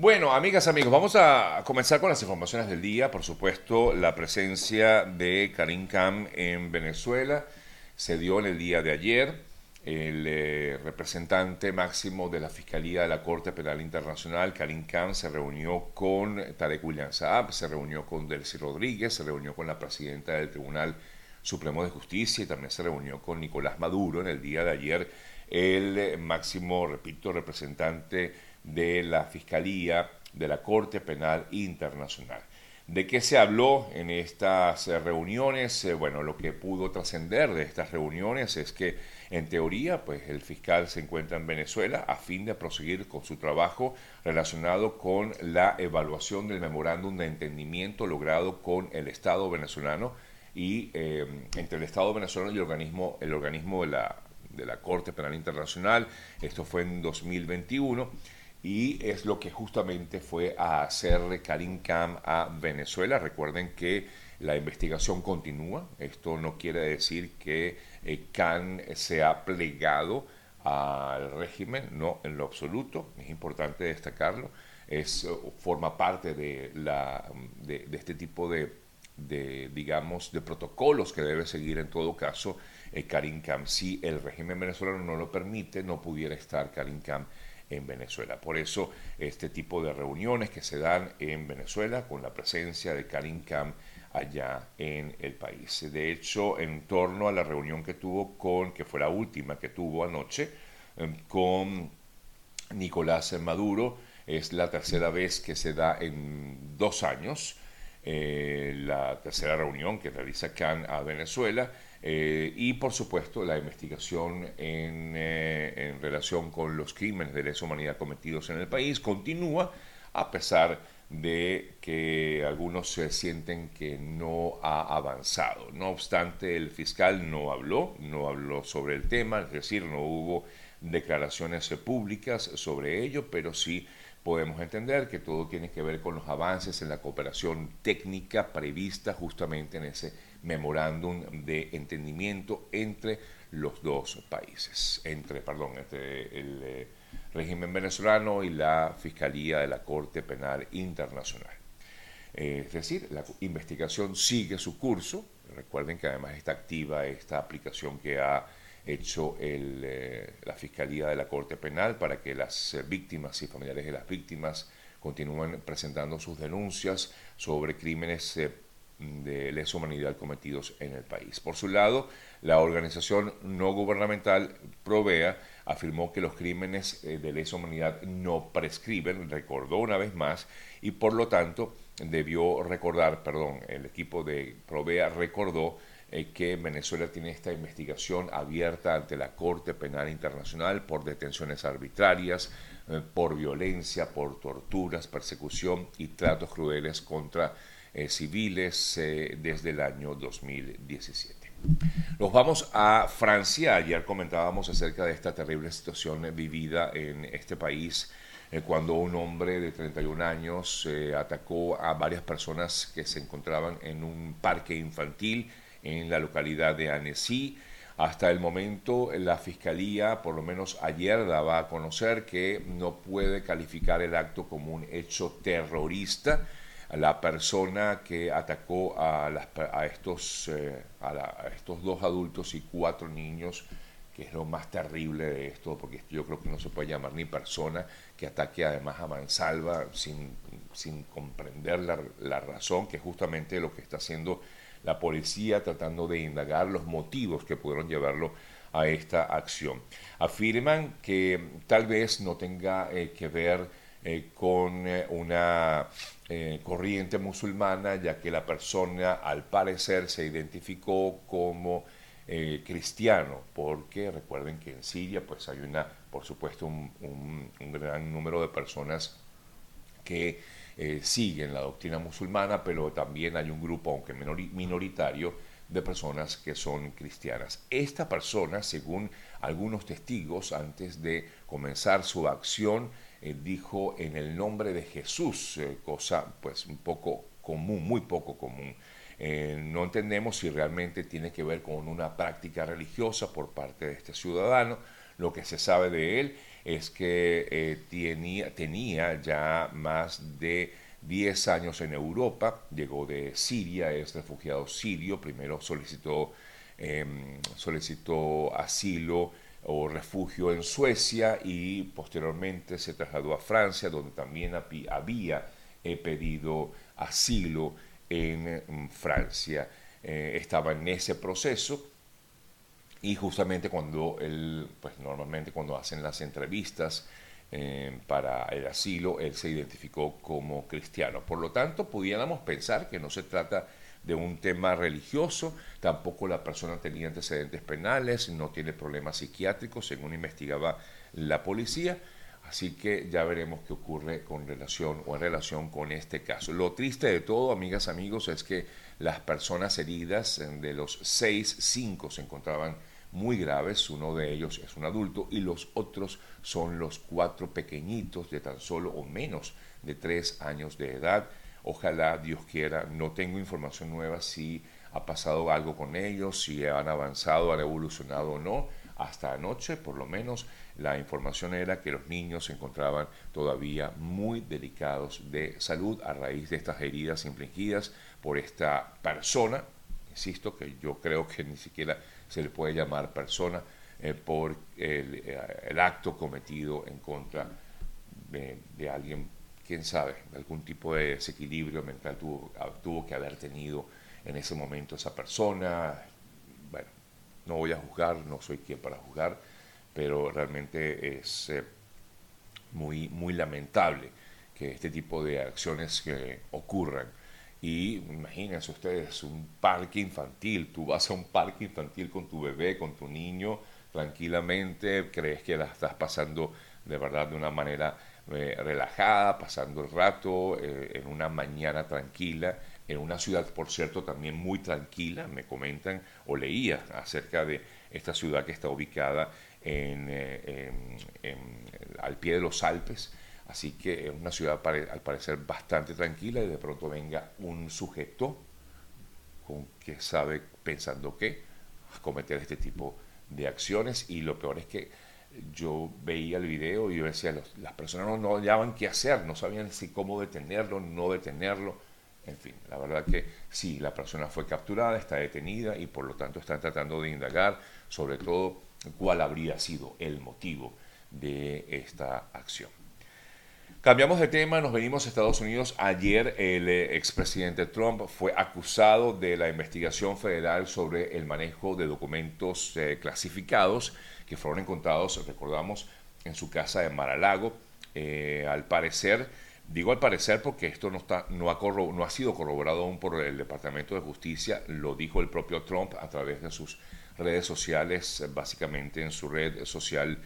Bueno, amigas, amigos, vamos a comenzar con las informaciones del día. Por supuesto, la presencia de Karim Khan en Venezuela se dio en el día de ayer. El eh, representante máximo de la Fiscalía de la Corte Penal Internacional, Karim Khan, se reunió con Tarek William Saab, se reunió con Delcy Rodríguez, se reunió con la presidenta del Tribunal Supremo de Justicia y también se reunió con Nicolás Maduro en el día de ayer, el eh, máximo, repito, representante de la Fiscalía de la Corte Penal Internacional. ¿De qué se habló en estas eh, reuniones? Eh, bueno, lo que pudo trascender de estas reuniones es que, en teoría, pues el fiscal se encuentra en Venezuela a fin de proseguir con su trabajo relacionado con la evaluación del memorándum de entendimiento logrado con el Estado venezolano y entre el Estado venezolano y el organismo, el organismo de la, de la Corte Penal Internacional. Esto fue en 2021 y es lo que justamente fue a hacer Karim Khan a Venezuela. Recuerden que la investigación continúa, esto no quiere decir que eh, Khan se ha plegado al régimen, no en lo absoluto, es importante destacarlo, es, forma parte de, la, de, este tipo de, digamos, de protocolos que debe seguir en todo caso eh, Karim. Si el régimen venezolano no lo permite, no pudiera estar Karim Khan en Venezuela. Por eso este tipo de reuniones que se dan en Venezuela con la presencia de Karim Khan allá en el país. De hecho, en torno a la reunión que tuvo con, que fue la última que tuvo anoche, em, con Nicolás Maduro, es la tercera vez que se da en dos años, eh, la tercera reunión que realiza Khan a Venezuela, eh, y por supuesto la investigación eh, en, relación con los crímenes de lesa humanidad cometidos en el país continúa a pesar de que algunos se sienten que no ha avanzado. No obstante, el fiscal no habló, no habló sobre el tema, es decir, no hubo declaraciones públicas sobre ello, pero sí podemos entender que todo tiene que ver con los avances en la cooperación técnica prevista justamente en ese memorándum de entendimiento entre los dos países, entre, perdón, entre el eh, régimen venezolano y la Fiscalía de la Corte Penal Internacional. Eh, es decir, la investigación sigue su curso. Recuerden que además está activa esta aplicación que ha hecho eh, la Fiscalía de la Corte Penal para que las víctimas y familiares de las víctimas continúen presentando sus denuncias sobre crímenes de lesa humanidad cometidos en el país. Por su lado, la organización no gubernamental Provea afirmó que los crímenes eh, de lesa humanidad no prescriben, recordó una vez más, y por lo tanto debió recordar, perdón, el equipo de Provea recordó eh, que Venezuela tiene esta investigación abierta ante la Corte Penal Internacional por detenciones arbitrarias, eh, por violencia, por torturas, persecución y tratos crueles contra eh, civiles eh, desde el año 2017. Nos vamos a Francia. Ayer comentábamos acerca de esta terrible situación vivida en este país eh, cuando un hombre de 31 años atacó a varias personas que se encontraban en un parque infantil en la localidad de Annecy. Hasta el momento la Fiscalía, por lo menos ayer, daba a conocer que no puede calificar el acto como un hecho terrorista la persona que atacó a, a estos, eh, a, estos dos adultos y cuatro niños, que es lo más terrible de esto, porque yo creo que no se puede llamar ni persona que ataque además a mansalva sin, sin comprender la, la razón, que es justamente lo que está haciendo la policía tratando de indagar los motivos que pudieron llevarlo a esta acción. Afirman que tal vez no tenga eh, que ver eh, con una eh, corriente musulmana, ya que la persona al parecer se identificó como eh, cristiano, porque recuerden que en Siria pues hay una, por supuesto, un, gran número de personas que eh, siguen la doctrina musulmana, pero también hay un grupo, aunque minoritario, de personas que son cristianas. Esta persona, según algunos testigos, antes de comenzar su acción, eh, dijo en el nombre de Jesús, eh, cosa pues un poco común, muy poco común. Eh, no entendemos si realmente tiene que ver con una práctica religiosa por parte de este ciudadano. Lo que se sabe de él es que tenía, tenía ya más de 10 años en Europa, llegó de Siria, es refugiado sirio, primero solicitó, em, solicitó asilo o refugio en Suecia y posteriormente se trasladó a Francia, donde también había eh, pedido asilo en Francia. Eh, estaba en ese proceso y justamente cuando él, pues normalmente cuando hacen las entrevistas eh, para el asilo, él se identificó como cristiano. Por lo tanto, pudiéramos pensar que no se trata de un tema religioso, tampoco la persona tenía antecedentes penales, no tiene problemas psiquiátricos, según investigaba la policía. Así que ya veremos qué ocurre con relación o en relación con este caso. Lo triste de todo, amigas, amigos, es que las personas heridas, de los seis, cinco se encontraban muy graves, uno de ellos es un adulto y los otros son los cuatro pequeñitos de tan solo o menos de tres años de edad. Ojalá Dios quiera, no tengo información nueva si ha pasado algo con ellos, si han avanzado, han evolucionado o no. Hasta anoche, por lo menos, la información era que los niños se encontraban todavía muy delicados de salud a raíz de estas heridas infligidas por esta persona. Insisto que yo creo que ni siquiera se le puede llamar persona eh, por eh, el, acto cometido en contra de, alguien, quién sabe, algún tipo de desequilibrio mental tuvo, ah, tuvo que haber tenido en ese momento esa persona. Bueno, no voy a juzgar, no soy quien para juzgar, pero realmente es eh, muy, muy lamentable que este tipo de acciones que ocurran y imagínense ustedes, un parque infantil, tú vas a un parque infantil con tu bebé, con tu niño, tranquilamente, crees que la estás pasando de verdad de una manera eh, relajada, pasando el rato, eh, en una mañana tranquila, en una ciudad, por cierto, también muy tranquila, me comentan o leía acerca de esta ciudad que está ubicada en, eh, al pie de los Alpes, Así que es una ciudad al parecer bastante tranquila y de pronto venga un sujeto con que sabe pensando qué cometer este tipo de acciones. Y lo peor es que yo veía el video y yo decía, las personas no, no hallaban qué hacer, no sabían si cómo detenerlo, no detenerlo. En fin, la verdad que sí, la persona fue capturada, está detenida y por lo tanto están tratando de indagar sobre todo cuál habría sido el motivo de esta acción. Cambiamos de tema, nos venimos a Estados Unidos. Ayer el eh, expresidente Trump fue acusado de la investigación federal sobre el manejo de documentos eh, clasificados que fueron encontrados, recordamos, en su casa de Mar-a-Lago. Eh, al parecer, digo al parecer porque esto no, está, no, ha no ha sido corroborado aún por el Departamento de Justicia, lo dijo el propio Trump a través de sus redes sociales, básicamente en su red social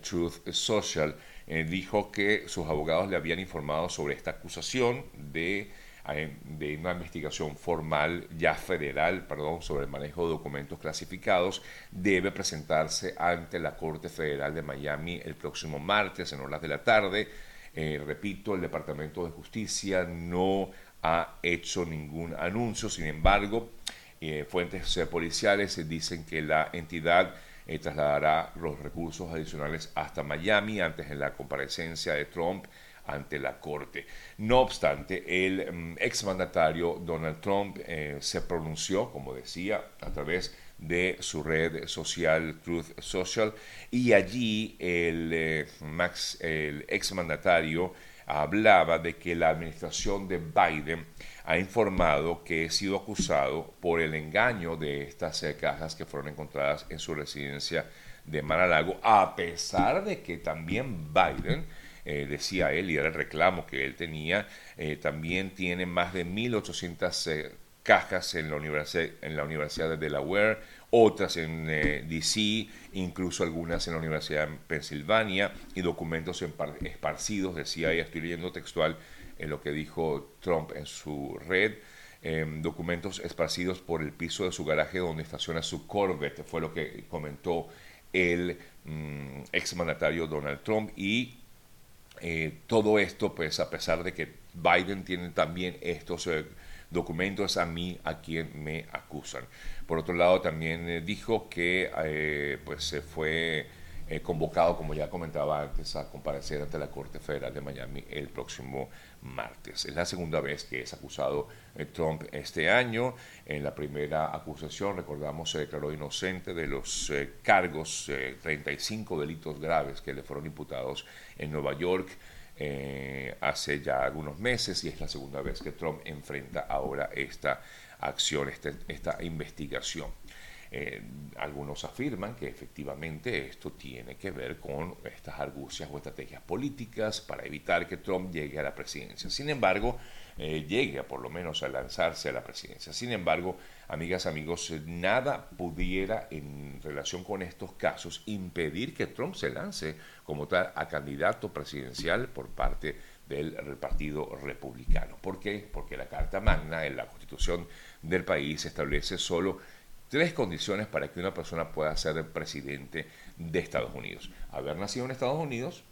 Truth Social. Eh, dijo que sus abogados le habían informado sobre esta acusación de, eh, de una investigación formal ya federal, perdón, sobre el manejo de documentos clasificados, debe presentarse ante la Corte Federal de Miami el próximo martes en horas de la tarde. Eh, repito, el Departamento de Justicia no ha hecho ningún anuncio, sin embargo, fuentes policiales dicen que la entidad eh, trasladará los recursos adicionales hasta Miami antes de la comparecencia de Trump ante la Corte. No obstante, el mm, exmandatario Donald Trump eh, se pronunció, como decía, a través de su red social Truth Social y allí el, eh, Max, el exmandatario hablaba de que la administración de Biden ha informado que he sido acusado por el engaño de estas eh, cajas que fueron encontradas en su residencia de Mar-a-Lago, a pesar de que también Biden, eh, decía él, y era el reclamo que él tenía, eh, también tiene más de 1.800 cajas en la, universidad, en la Universidad de Delaware, otras en DC, incluso algunas en la Universidad de Pensilvania, y documentos esparcidos, decía ella, estoy leyendo textual, en lo que dijo Trump en su red. Em, documentos esparcidos por el piso de su garaje donde estaciona su Corvette, fue lo que comentó el mm, exmandatario Donald Trump. Y eh, todo esto, pues a pesar de que Biden tiene también estos eh, documentos a mí, a quien me acusan. Por otro lado, también eh, dijo que pues se fue eh, convocado, como ya comentaba antes, a comparecer ante la Corte Federal de Miami el próximo martes. Es la segunda vez que es acusado eh, Trump este año. En la primera acusación, recordamos, se declaró inocente de los eh, cargos, 35 delitos graves que le fueron imputados en Nueva York. Hace ya algunos meses y es la segunda vez que Trump enfrenta ahora esta acción, este, esta investigación. Eh, algunos afirman que efectivamente esto tiene que ver con estas argucias o estrategias políticas para evitar que Trump llegue a la presidencia. Sin embargo, eh, llegue a por lo menos a lanzarse a la presidencia. Sin embargo, amigas, amigos, nada pudiera en relación con estos casos impedir que Trump se lance como tal a candidato presidencial por parte del Partido Republicano. ¿Por qué? Porque la Carta Magna en la Constitución del país establece solo tres condiciones para que una persona pueda ser presidente de Estados Unidos. Haber nacido en Estados Unidos,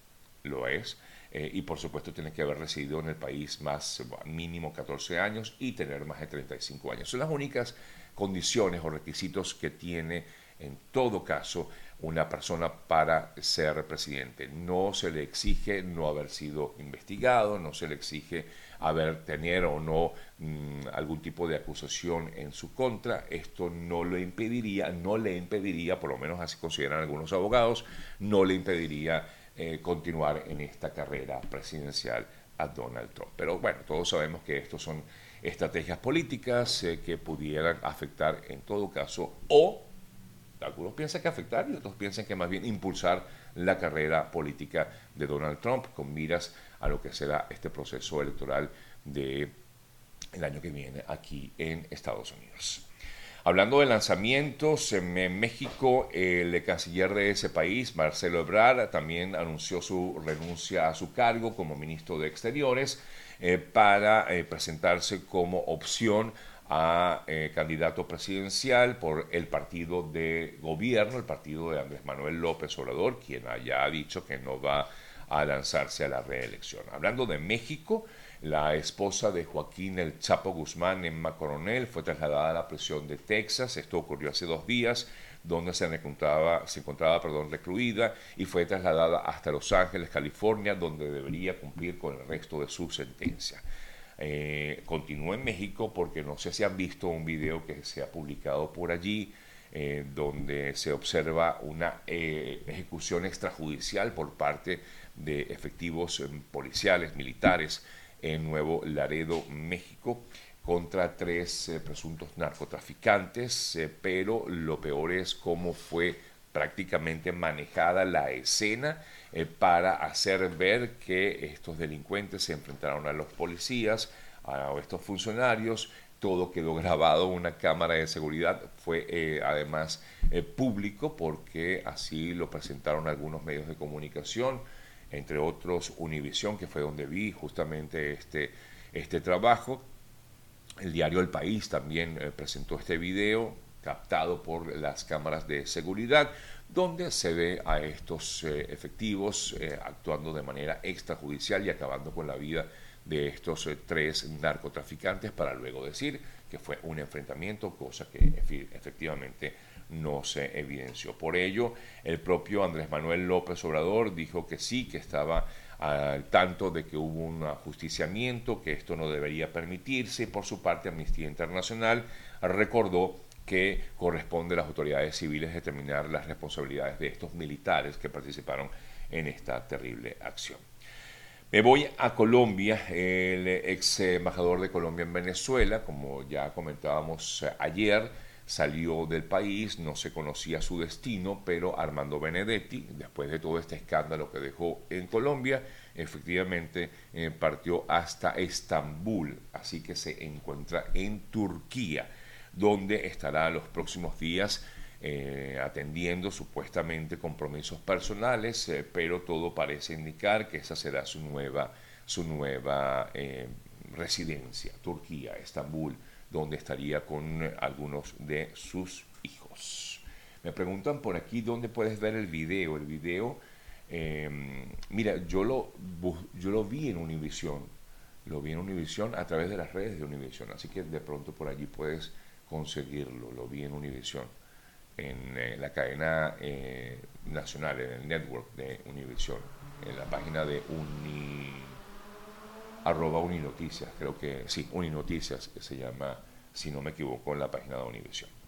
lo es, eh, y por supuesto tiene que haber residido en el país más mínimo 14 años y tener más de 35 años. Son las únicas condiciones o requisitos que tiene en todo caso una persona para ser presidente. No se le exige no haber sido investigado, no se le exige haber tener o no mm, algún tipo de acusación en su contra. Esto no lo impediría, no le impediría, por lo menos así consideran algunos abogados, no le impediría eh, continuar en esta carrera presidencial a Donald Trump. Pero bueno, todos sabemos que estos son estrategias políticas eh, que pudieran afectar en todo caso o algunos piensan que afectar y otros piensan que más bien impulsar la carrera política de Donald Trump con miras a lo que será este proceso electoral del el año que viene aquí en Estados Unidos. Hablando de lanzamientos, en México el canciller de ese país, Marcelo Ebrard, también anunció su renuncia a su cargo como ministro de Exteriores eh, para eh, presentarse como opción a eh, candidato presidencial por el partido de gobierno, el partido de Andrés Manuel López Obrador, quien haya dicho que no va a lanzarse a la reelección. Hablando de México, la esposa de Joaquín El Chapo Guzmán, Emma Coronel, fue trasladada a la prisión de Texas. Esto ocurrió hace dos días, donde se encontraba, se encontraba perdón, recluida y fue trasladada hasta Los Ángeles, California, donde debería cumplir con el resto de su sentencia. Eh, continúa en México porque no sé si han visto un video que se ha publicado por allí eh, donde se observa una eh, ejecución extrajudicial por parte de efectivos em, policiales, militares en Nuevo Laredo, México, contra tres presuntos narcotraficantes, pero lo peor es cómo fue prácticamente manejada la escena eh, para hacer ver que estos delincuentes se enfrentaron a los policías, a estos funcionarios, todo quedó grabado en una cámara de seguridad, fue además público porque así lo presentaron algunos medios de comunicación, entre otros Univisión, que fue donde vi justamente este, este trabajo. El diario El País también eh, presentó este video captado por las cámaras de seguridad, donde se ve a estos eh, efectivos eh, actuando de manera extrajudicial y acabando con la vida de estos tres narcotraficantes para luego decir que fue un enfrentamiento, cosa que efectivamente no se evidenció. Por ello, el propio Andrés Manuel López Obrador dijo que sí, que estaba al tanto de que hubo un ajusticiamiento, que esto no debería permitirse. Por su parte, Amnistía Internacional recordó que corresponde a las autoridades civiles determinar las responsabilidades de estos militares que participaron en esta terrible acción. Me voy a Colombia, el ex embajador de Colombia en Venezuela, como ya comentábamos ayer, salió del país, no se conocía su destino, pero Armando Benedetti, después de todo este escándalo que dejó en Colombia, efectivamente eh, partió hasta Estambul, así que se encuentra en Turquía, donde estará los próximos días eh, atendiendo supuestamente compromisos personales, eh, pero todo parece indicar que esa será su nueva, su nueva residencia, Turquía, Estambul donde estaría con algunos de sus hijos. Me preguntan por aquí dónde puedes ver el video. El video, em, mira, yo lo, yo lo vi en Univision, lo vi en Univision a través de las redes de Univision, así que de pronto por allí puedes conseguirlo, lo vi en Univision. en eh, la cadena eh, nacional, en el network de Univision, en la página de Uni arroba Uninoticias, creo que sí, Uninoticias se llama, si no me equivoco, en la página de Univision.